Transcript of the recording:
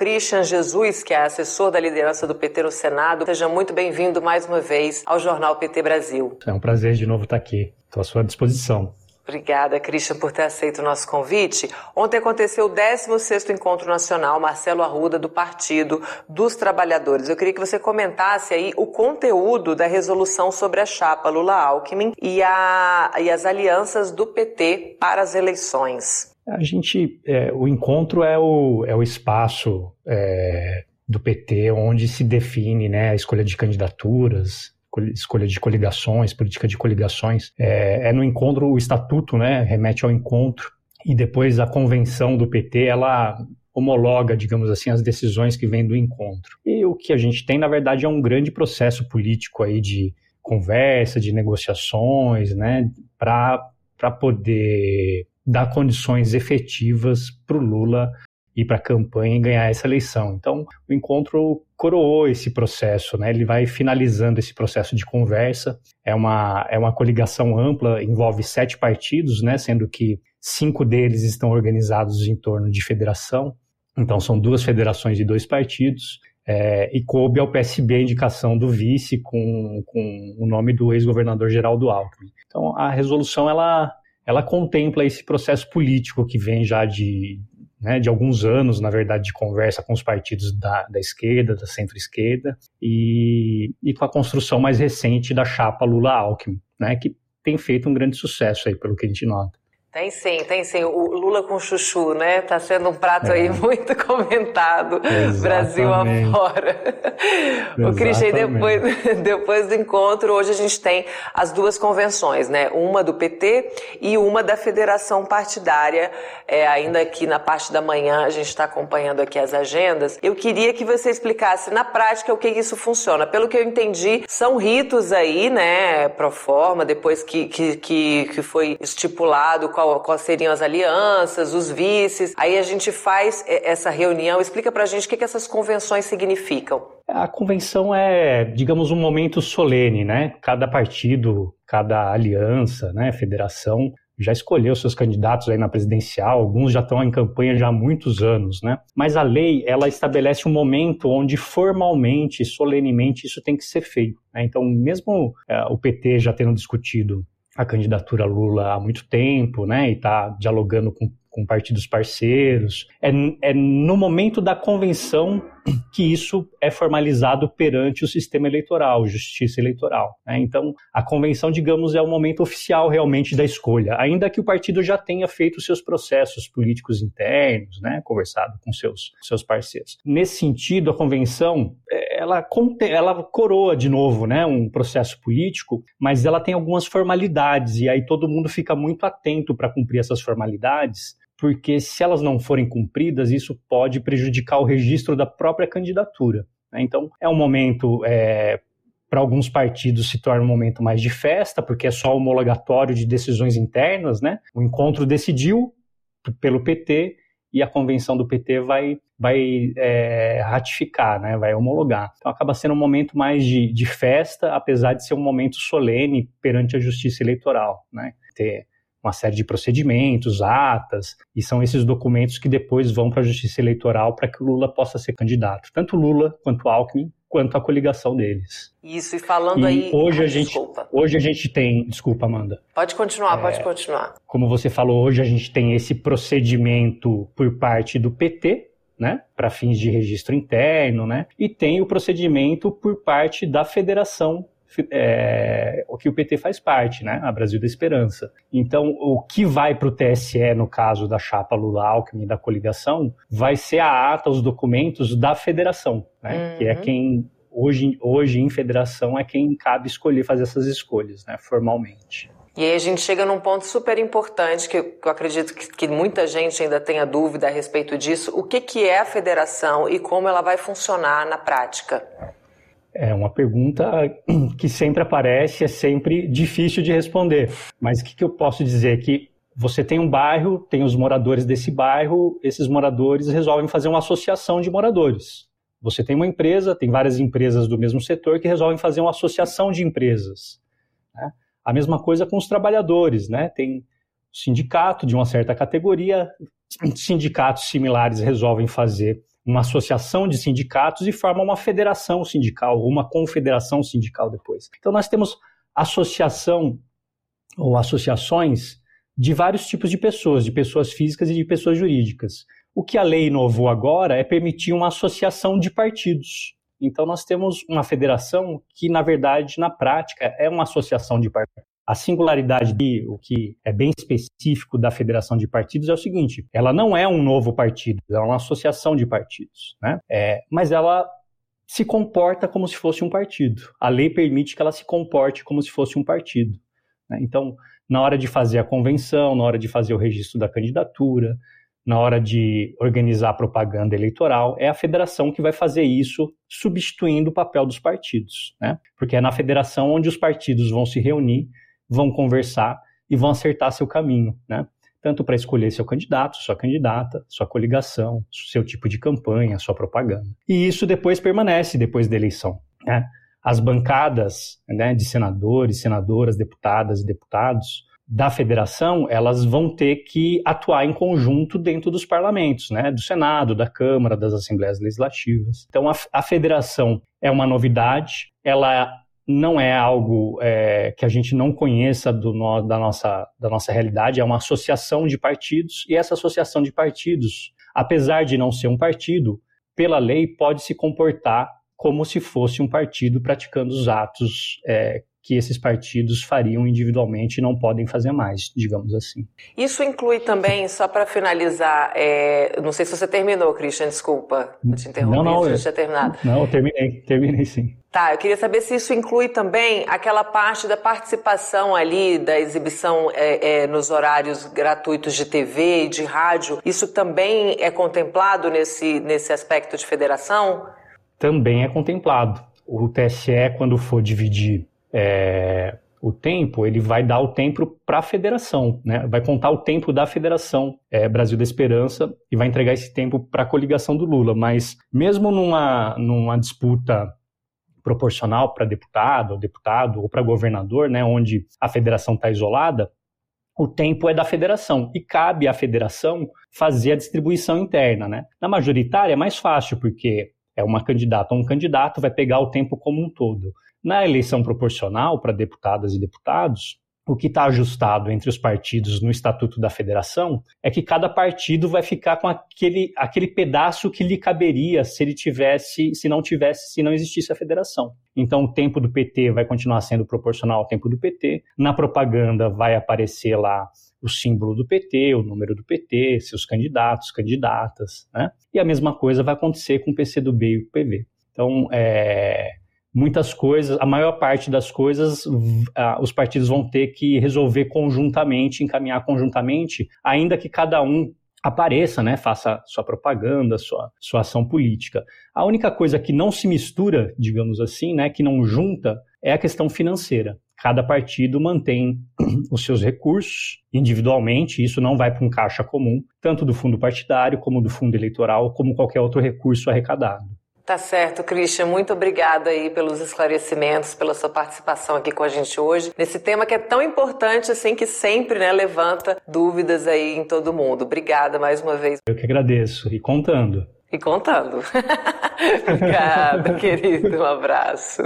Christian Jesus, que é assessor da liderança do PT no Senado. Seja muito bem-vindo mais uma vez ao Jornal PT Brasil. É um prazer de novo estar aqui. Estou à sua disposição. Obrigada, Christian, por ter aceito o nosso convite. Ontem aconteceu o 16º Encontro Nacional Marcelo Arruda do Partido dos Trabalhadores. Eu queria que você comentasse aí o conteúdo da resolução sobre a chapa Lula-Alckmin e, a, e as alianças do PT para as eleições. A gente, é, o encontro é o, é o espaço é, do PT onde se define né, a escolha de candidaturas, escolha de coligações, política de coligações, é, é no encontro, o estatuto né, remete ao encontro, e depois a convenção do PT, ela homologa, digamos assim, as decisões que vêm do encontro. E o que a gente tem, na verdade, é um grande processo político aí de conversa, de negociações, né, para poder dar condições efetivas para o Lula ir para a campanha e ganhar essa eleição. Então, o encontro coroou esse processo, né? Ele vai finalizando esse processo de conversa. É uma, é uma coligação ampla, envolve sete partidos, né? Sendo que cinco deles estão organizados em torno de federação. Então, são duas federações de dois partidos. É, e coube ao PSB a indicação do vice com, com o nome do ex-governador Geraldo Alckmin. Então, a resolução ela, ela contempla esse processo político que vem já de, né, de alguns anos, na verdade, de conversa com os partidos da, da esquerda, da centro-esquerda, e, e com a construção mais recente da chapa Lula-Alckmin, né, que tem feito um grande sucesso aí, pelo que a gente nota. Tem sim, tem sim. O Lula com chuchu, né? Tá sendo um prato é. aí muito comentado, Exatamente. Brasil afora. o Cristian, depois, depois do encontro, hoje a gente tem as duas convenções, né? Uma do PT e uma da Federação Partidária. É, ainda aqui na parte da manhã, a gente está acompanhando aqui as agendas. Eu queria que você explicasse na prática o que isso funciona. Pelo que eu entendi, são ritos aí, né? Pro forma, depois que, que, que, que foi estipulado qual, quais seriam as alianças, os vices. Aí a gente faz essa reunião. Explica pra gente o que, que essas convenções significam. A convenção é, digamos, um momento solene, né? Cada partido, cada aliança, né, federação já escolheu seus candidatos aí na presidencial, alguns já estão em campanha já há muitos anos, né? Mas a lei, ela estabelece um momento onde formalmente, solenemente, isso tem que ser feito. Né? Então, mesmo é, o PT já tendo discutido a candidatura Lula há muito tempo, né, e está dialogando com, com partidos parceiros. É, é no momento da convenção que isso é formalizado perante o sistema eleitoral, justiça eleitoral. Né? Então, a convenção, digamos, é o momento oficial realmente da escolha, ainda que o partido já tenha feito seus processos políticos internos, né? conversado com seus, seus parceiros. Nesse sentido, a convenção é, ela, ela coroa de novo né, um processo político, mas ela tem algumas formalidades, e aí todo mundo fica muito atento para cumprir essas formalidades, porque se elas não forem cumpridas, isso pode prejudicar o registro da própria candidatura. Né? Então, é um momento, é, para alguns partidos, se torna um momento mais de festa, porque é só homologatório de decisões internas, né? O encontro decidiu pelo PT e a convenção do PT vai, vai é, ratificar, né? vai homologar. Então acaba sendo um momento mais de, de festa, apesar de ser um momento solene perante a justiça eleitoral. Né? Ter uma série de procedimentos, atas, e são esses documentos que depois vão para a Justiça Eleitoral para que o Lula possa ser candidato. Tanto Lula quanto Alckmin, quanto a coligação deles. Isso, e falando e aí. Hoje a, gente, desculpa. hoje a gente tem. Desculpa, Amanda. Pode continuar, é, pode continuar. Como você falou, hoje a gente tem esse procedimento por parte do PT, né, para fins de registro interno, né, e tem o procedimento por parte da Federação é, o que o PT faz parte, né? A Brasil da Esperança. Então, o que vai para o TSE, no caso da chapa Lula-Alckmin da coligação, vai ser a ata, os documentos da federação, né? Uhum. Que é uhum. quem, hoje, hoje em federação, é quem cabe escolher fazer essas escolhas, né? Formalmente. E aí a gente chega num ponto super importante que eu acredito que, que, muita gente ainda tenha dúvida a respeito disso. O que, que é a federação e como ela vai funcionar na prática? É uma pergunta que sempre aparece, é sempre difícil de responder. Mas o que, que eu posso dizer? Que você tem um bairro, tem os moradores desse bairro, esses moradores resolvem fazer uma associação de moradores. Você tem uma empresa, tem várias empresas do mesmo setor que resolvem fazer uma associação de empresas. Né? A mesma coisa com os trabalhadores, né? Tem sindicato de uma certa categoria, sindicatos similares resolvem fazer uma associação de sindicatos e forma uma federação sindical, uma confederação sindical depois. Então nós temos associação ou associações de vários tipos de pessoas, de pessoas físicas e de pessoas jurídicas. O que a lei inovou agora é permitir uma associação de partidos. Então nós temos uma federação que, na verdade, na prática, é uma associação de partidos. A singularidade de o que é bem específico da federação de partidos é o seguinte: ela não é um novo partido, ela é uma associação de partidos, né? É, mas ela se comporta como se fosse um partido. A lei permite que ela se comporte como se fosse um partido. Né? Então, na hora de fazer a convenção, na hora de fazer o registro da candidatura, na hora de organizar a propaganda eleitoral, é a federação que vai fazer isso, substituindo o papel dos partidos, né? Porque é na federação onde os partidos vão se reunir, vão conversar e vão acertar seu caminho, né? Tanto para escolher seu candidato, sua candidata, sua coligação, seu tipo de campanha, sua propaganda. E isso depois permanece depois da eleição, né? As bancadas né, de senadores, senadoras, deputadas e deputados da federação, elas vão ter que atuar em conjunto dentro dos parlamentos, né, do Senado, da Câmara, das Assembleias Legislativas. Então, a, a federação é uma novidade, ela não é algo é, que a gente não conheça no, da, nossa, da nossa realidade, é uma associação de partidos, e essa associação de partidos, apesar de não ser um partido, pela lei pode se comportar como se fosse um partido praticando os atos é, que esses partidos fariam individualmente e não podem fazer mais, digamos assim. Isso inclui também, só para finalizar, é, não sei se você terminou, Christian, desculpa, eu te interrompi, não, não, se eu, tinha terminado. Não, eu terminei, terminei sim. Tá, eu queria saber se isso inclui também aquela parte da participação ali, da exibição é, é, nos horários gratuitos de TV e de rádio. Isso também é contemplado nesse, nesse aspecto de federação? Também é contemplado. O TSE, quando for dividir é, o tempo, ele vai dar o tempo para a federação, né? vai contar o tempo da federação é, Brasil da Esperança e vai entregar esse tempo para a coligação do Lula. Mas mesmo numa, numa disputa proporcional para deputado, ou deputado ou para governador, né, onde a federação está isolada, o tempo é da federação e cabe à federação fazer a distribuição interna. Né? Na majoritária é mais fácil, porque é uma candidata ou um candidato, vai pegar o tempo como um todo. Na eleição proporcional para deputadas e deputados, o que está ajustado entre os partidos no Estatuto da Federação é que cada partido vai ficar com aquele, aquele pedaço que lhe caberia se ele tivesse, se não tivesse, se não existisse a federação. Então o tempo do PT vai continuar sendo proporcional ao tempo do PT. Na propaganda vai aparecer lá o símbolo do PT, o número do PT, seus candidatos, candidatas, né? E a mesma coisa vai acontecer com o PCdoB e o PV. Então, é, muitas coisas, a maior parte das coisas, os partidos vão ter que resolver conjuntamente, encaminhar conjuntamente, ainda que cada um apareça, né, faça sua propaganda, sua, sua ação política. A única coisa que não se mistura, digamos assim, né, que não junta, é a questão financeira. Cada partido mantém os seus recursos individualmente, isso não vai para um caixa comum, tanto do fundo partidário como do fundo eleitoral, como qualquer outro recurso arrecadado. Tá certo, Christian. Muito obrigada aí pelos esclarecimentos, pela sua participação aqui com a gente hoje, nesse tema que é tão importante, assim, que sempre né, levanta dúvidas aí em todo mundo. Obrigada mais uma vez. Eu que agradeço. E contando. E contando. Obrigada, querido. Um abraço.